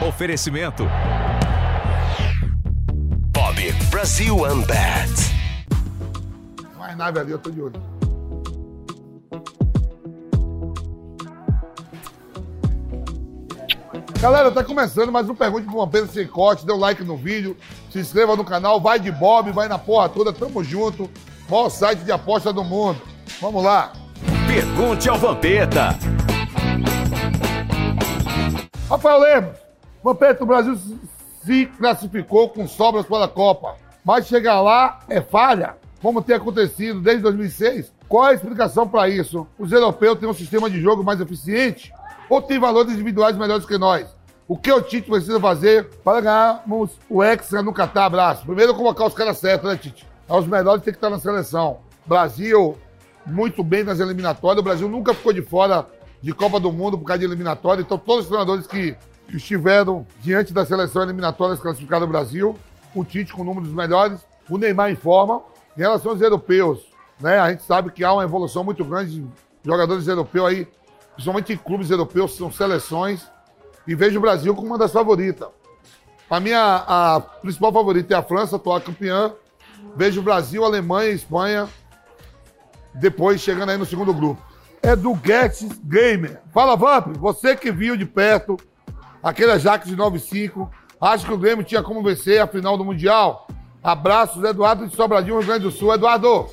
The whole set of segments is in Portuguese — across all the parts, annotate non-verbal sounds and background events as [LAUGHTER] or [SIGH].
Oferecimento. Bob Brasil Unbat. Mais nave ali, eu tô de olho. Galera, tá começando mais um Pergunte com Pedro Sem Corte. Dê um like no vídeo, se inscreva no canal, vai de Bob, vai na porra toda, tamo junto. Maior site de aposta do mundo. Vamos lá. Pergunte ao Vampeta. Rafael Lemos, Vampeta, o Brasil se classificou com sobras para a Copa, mas chegar lá é falha, como tem acontecido desde 2006. Qual é a explicação para isso? Os europeus têm um sistema de jogo mais eficiente ou têm valores individuais melhores que nós? O que o Tite precisa fazer para ganharmos o Hexa no Catar? Abraço. Primeiro, colocar os caras certos, né, Tite? Os melhores têm que estar na seleção. Brasil, muito bem nas eliminatórias. O Brasil nunca ficou de fora de Copa do Mundo por causa de eliminatória. Então, todos os treinadores que estiveram diante da seleção eliminatória classificada do Brasil, o Tite com o número dos melhores, o Neymar em forma. Em relação aos europeus, né, a gente sabe que há uma evolução muito grande de jogadores europeus aí, principalmente em clubes europeus, são seleções, e vejo o Brasil como uma das favoritas. Para mim, a, a principal favorita é a França, atual campeã. Vejo o Brasil, Alemanha, Espanha, depois chegando aí no segundo grupo. É do Guedes Gamer. Fala, Vamp, você que viu de perto aquele Ajax de 9-5, acha que o Grêmio tinha como vencer a final do Mundial? Abraços, Eduardo de Sobradinho, Rio Grande do Sul. Eduardo,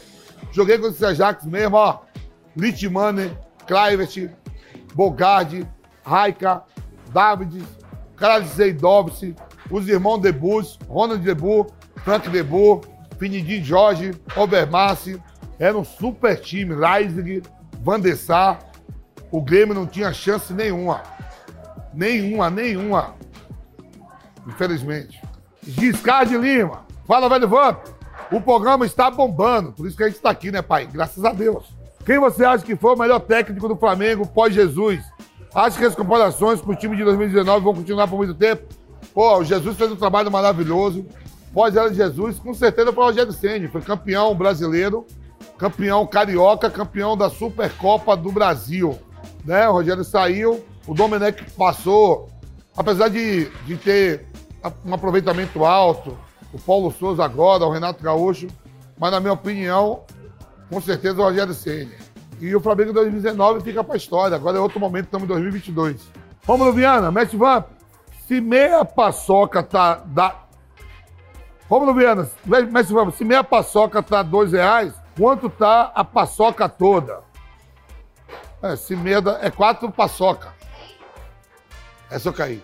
joguei com esse Ajax mesmo, ó. Litmanen, Kluivert, Bogardi, Raika, David, Karadzei Dobson, os irmãos Debus, Ronald Debu, Frank Debu, Finidin Jorge, Obermassi. Era um super time. Reisig, Van der Sar. O Grêmio não tinha chance nenhuma. Nenhuma, nenhuma. Infelizmente. Giscard de Lima. Fala, velho Vamp. O programa está bombando. Por isso que a gente está aqui, né, pai? Graças a Deus. Quem você acha que foi o melhor técnico do Flamengo pós-Jesus? Acha que as comparações com o time de 2019 vão continuar por muito tempo? Pô, o Jesus fez um trabalho maravilhoso. Pós-era de Jesus, com certeza foi o Rogério Senni. Foi campeão brasileiro, campeão carioca, campeão da Supercopa do Brasil. Né? O Rogério saiu, o Domenech passou. Apesar de, de ter um aproveitamento alto, o Paulo Souza agora, o Renato Gaúcho, mas na minha opinião, com certeza o Rogério Senna. E o Flamengo em 2019 fica para a história. Agora é outro momento, estamos em 2022. Romulo Viana, Mestre Vamp, se meia paçoca tá. Da... Romulo Viana, Mestre Vamp, se meia paçoca tá dois reais, quanto tá a paçoca toda? É, se meia é quatro paçoca. Essa eu caí.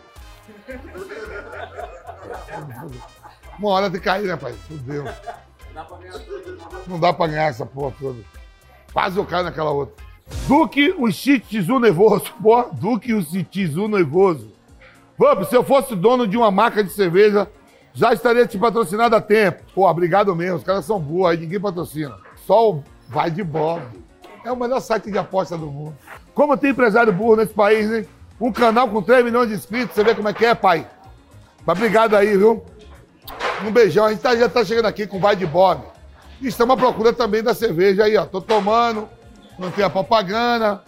Uma hora de cair, né, pai? Fudeu. Não dá pra ganhar essa porra toda. Quase eu caio naquela outra. Duque, o Shitizu nervoso. Pô, Duque, o Shitizu nervoso. Vamp, se eu fosse dono de uma marca de cerveja, já estaria te patrocinado há tempo. Pô, obrigado mesmo. Os caras são boas aí, ninguém patrocina. Só o Vai de Bob. É o melhor site de aposta do mundo. Como tem empresário burro nesse país, hein? Um canal com 3 milhões de inscritos, você vê como é que é, pai? Mas obrigado aí, viu? Um beijão. A gente tá, já tá chegando aqui com Vai de Bob. E estamos à procura também da cerveja aí, ó. Tô tomando, não tem a propaganda.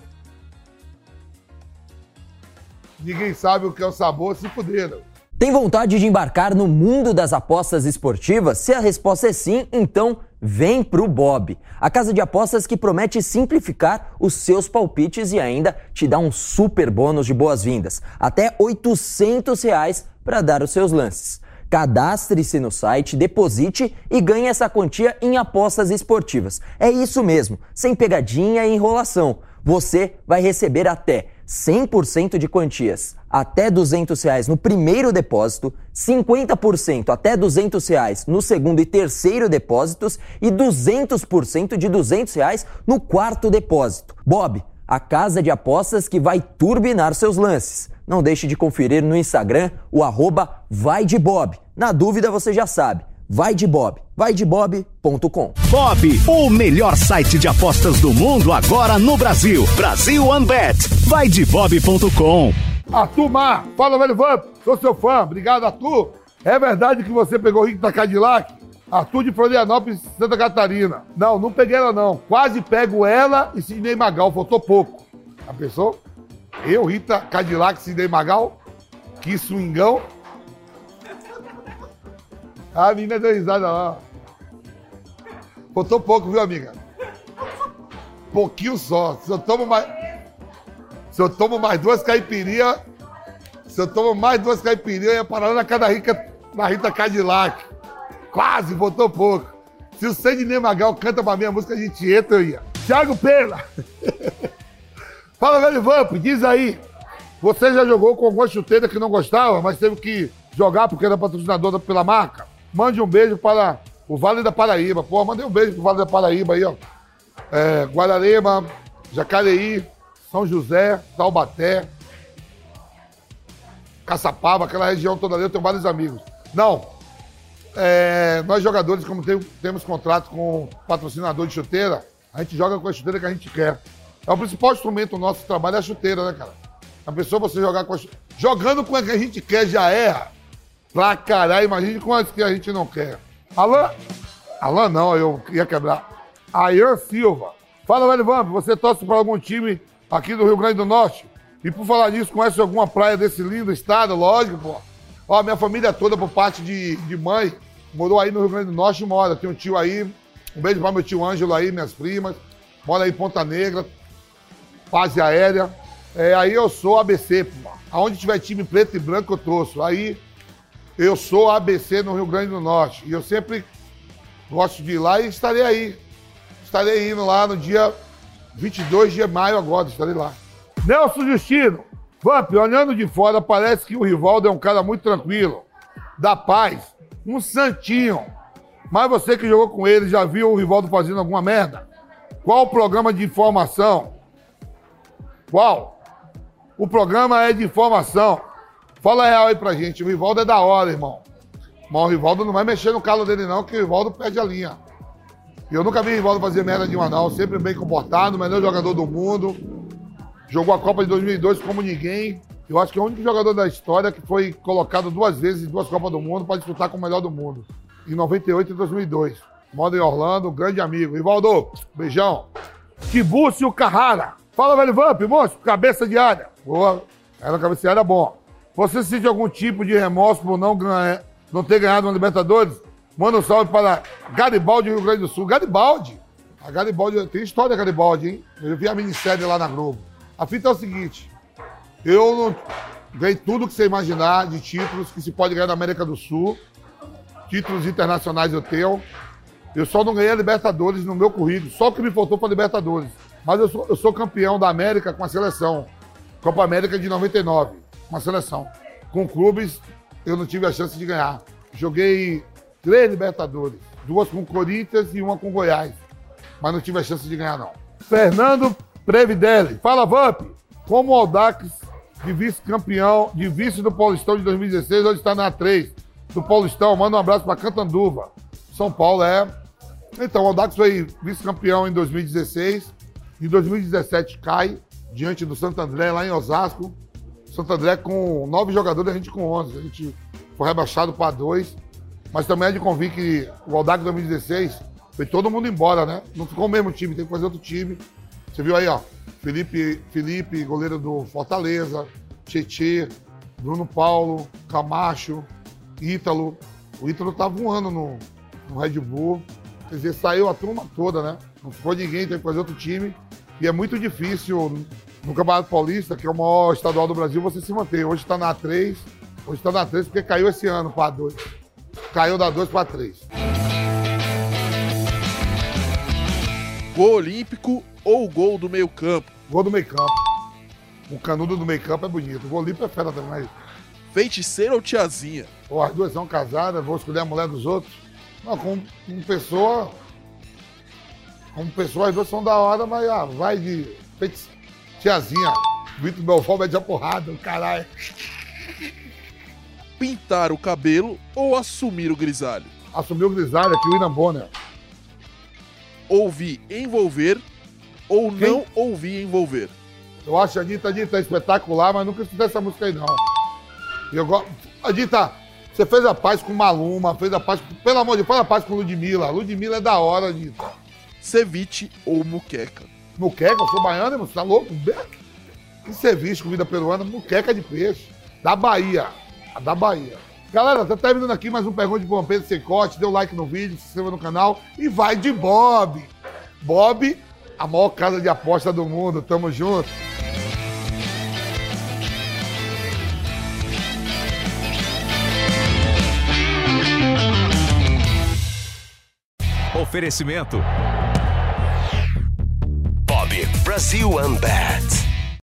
Ninguém sabe o que é o sabor, se fuderam. Tem vontade de embarcar no mundo das apostas esportivas? Se a resposta é sim, então vem pro Bob. A casa de apostas que promete simplificar os seus palpites e ainda te dá um super bônus de boas-vindas. Até 800 reais para dar os seus lances. Cadastre-se no site, deposite e ganhe essa quantia em apostas esportivas. É isso mesmo, sem pegadinha e enrolação. Você vai receber até 100% de quantias até 200 reais no primeiro depósito, 50% até 200 reais no segundo e terceiro depósitos e 200% de 200 reais no quarto depósito. Bob, a casa de apostas que vai turbinar seus lances. Não deixe de conferir no Instagram o arroba vai de Bob. Na dúvida você já sabe, vai de Bob, vaidebob.com. Bob, o melhor site de apostas do mundo agora no Brasil. Brasil OneBet. Vai de Bob.com. Arthur Mar, fala, velho Vamp, sou seu fã, obrigado, Arthur. É verdade que você pegou o Rick da Cadillac? Arthur de Florianópolis, Santa Catarina. Não, não peguei ela não. Quase pego ela e Sidney Magal, faltou pouco. A pessoa? Eu, Rita Cadillac, Sidney Magal? Que swingão. A menina deu risada lá. Botou pouco, viu, amiga? Pouquinho só. Se eu tomo mais. Se eu tomo mais duas caipirinhas. Se eu tomo mais duas caipirinhas, eu ia parar na cada rica, na Rita Cadillac. Quase, botou pouco. Se o Sidney Magal canta pra minha música, a gente entra, eu ia. Thiago Pena. [LAUGHS] Fala, velho Vamp, diz aí. Você já jogou com alguma chuteira que não gostava, mas teve que jogar porque era patrocinadora pela marca? Mande um beijo para o Vale da Paraíba. Pô, mandei um beijo pro Vale da Paraíba aí, ó. É, Guararema, Jacareí, São José, Taubaté, Caçapava, aquela região toda ali, eu tenho vários amigos. Não, é, nós jogadores, como tem, temos contrato com patrocinador de chuteira, a gente joga com a chuteira que a gente quer. É o principal instrumento do nosso trabalho, é a chuteira, né, cara? A pessoa, você jogar com a chuteira. Jogando com a que a gente quer já erra. Pra caralho, imagine com as que a gente não quer. Alan? Alan não, eu ia quebrar. Ayan Silva. Fala, velho Vamp, você torce para algum time aqui do Rio Grande do Norte? E por falar nisso, conhece alguma praia desse lindo estado? Lógico, pô. Ó, minha família toda, por parte de, de mãe, morou aí no Rio Grande do Norte e mora. Tem um tio aí, um beijo para meu tio Ângelo aí, minhas primas. Mora aí em Ponta Negra, base aérea. É, aí eu sou ABC, pô. Aonde tiver time preto e branco, eu torço. Aí eu sou ABC no Rio Grande do Norte. E eu sempre gosto de ir lá e estarei aí. Estarei indo lá no dia 22 de maio agora, estarei lá. Nelson Justino. Vamp, olhando de fora, parece que o Rivaldo é um cara muito tranquilo, da paz, um santinho. Mas você que jogou com ele, já viu o Rivaldo fazendo alguma merda? Qual o programa de informação? Qual? O programa é de informação. Fala real aí pra gente. O Rivaldo é da hora, irmão. Mas o Rivaldo não vai mexer no calo dele, não, que o Rivaldo perde a linha. Eu nunca vi o Rivaldo fazer merda de não. Sempre bem comportado, melhor jogador do mundo. Jogou a Copa de 2002 como ninguém. Eu acho que é o único jogador da história que foi colocado duas vezes em duas Copas do Mundo para disputar com o melhor do mundo. Em 98 e 2002. Moda em Orlando, grande amigo. Rivaldo, beijão. Tibúcio Carrara. Fala, velho Vamp, monstro, cabeça de área. Boa, era cabeça de área bom. Você sente algum tipo de remorso por não, não ter ganhado uma Libertadores? Manda um salve para Garibaldi, Rio Grande do Sul. Garibaldi. A Garibaldi, tem história Garibaldi, hein? Eu vi a minissérie lá na Globo. A fita é o seguinte, eu não ganhei tudo que você imaginar de títulos que se pode ganhar na América do Sul. Títulos internacionais eu tenho. Eu só não ganhei a Libertadores no meu currículo. Só o que me faltou foi a Libertadores. Mas eu sou, eu sou campeão da América com a seleção. Copa América de 99, com a seleção. Com clubes, eu não tive a chance de ganhar. Joguei três Libertadores. Duas com Corinthians e uma com Goiás. Mas não tive a chance de ganhar, não. Fernando Previdelli. Fala, Vamp. Como o Aldax, de vice-campeão, de vice do Paulistão de 2016, hoje está na 3 do Paulistão. Manda um abraço para Cantanduva. São Paulo é. Então, o Aldax foi vice-campeão em 2016. Em 2017 cai diante do Santo André, lá em Osasco. Santo André com nove jogadores, a gente com 11. A gente foi rebaixado para dois. Mas também é de convir que o Aldax 2016 foi todo mundo embora, né? Não ficou o mesmo time, tem que fazer outro time. Você viu aí, ó. Felipe, Felipe, goleiro do Fortaleza, Tietê, Bruno Paulo, Camacho, Ítalo. O Ítalo tá voando no, no Red Bull. Quer dizer, saiu a turma toda, né? Não ficou ninguém, tem que fazer outro time. E é muito difícil no Campeonato Paulista, que é o maior estadual do Brasil, você se manter. Hoje está na 3, hoje está na 3 porque caiu esse ano para 2. Caiu da 2 para 3. Gol olímpico ou gol do meio campo? Gol do meio campo. O canudo do meio campo é bonito. O gol olímpico é fera também. Mas... Feiticeira ou tiazinha? Pô, as duas são casadas, vou escolher a mulher dos outros. Não, com, com pessoa. Como pessoa, as duas são da hora, mas ah, vai de feiti... tiazinha. Vitor Belfort mete a porrada, caralho. Pintar o cabelo ou assumir o grisalho? Assumir o grisalho aqui, o William Bonner. Ouvir envolver ou Quem? não ouvir envolver? Eu acho a Anitta, a Anitta é espetacular, mas nunca escutei essa música aí, não. E eu gosto. Anitta, você fez a paz com Maluma, fez a paz com. Pelo amor de Deus, faz a paz com Ludmilla. Ludmilla é da hora, Anitta. Ceviche ou muqueca? Muqueca, eu sou baiano, irmão, você tá louco? Que ceviche, comida peruana, muqueca de peixe. da Bahia. A da Bahia. Galera, tá terminando aqui mais um Pergunta de Bom Pedro Sem Corte. Dê um like no vídeo, se inscreva no canal e vai de Bob. Bob, a maior casa de aposta do mundo. Tamo junto. Oferecimento. Brasil Unbat.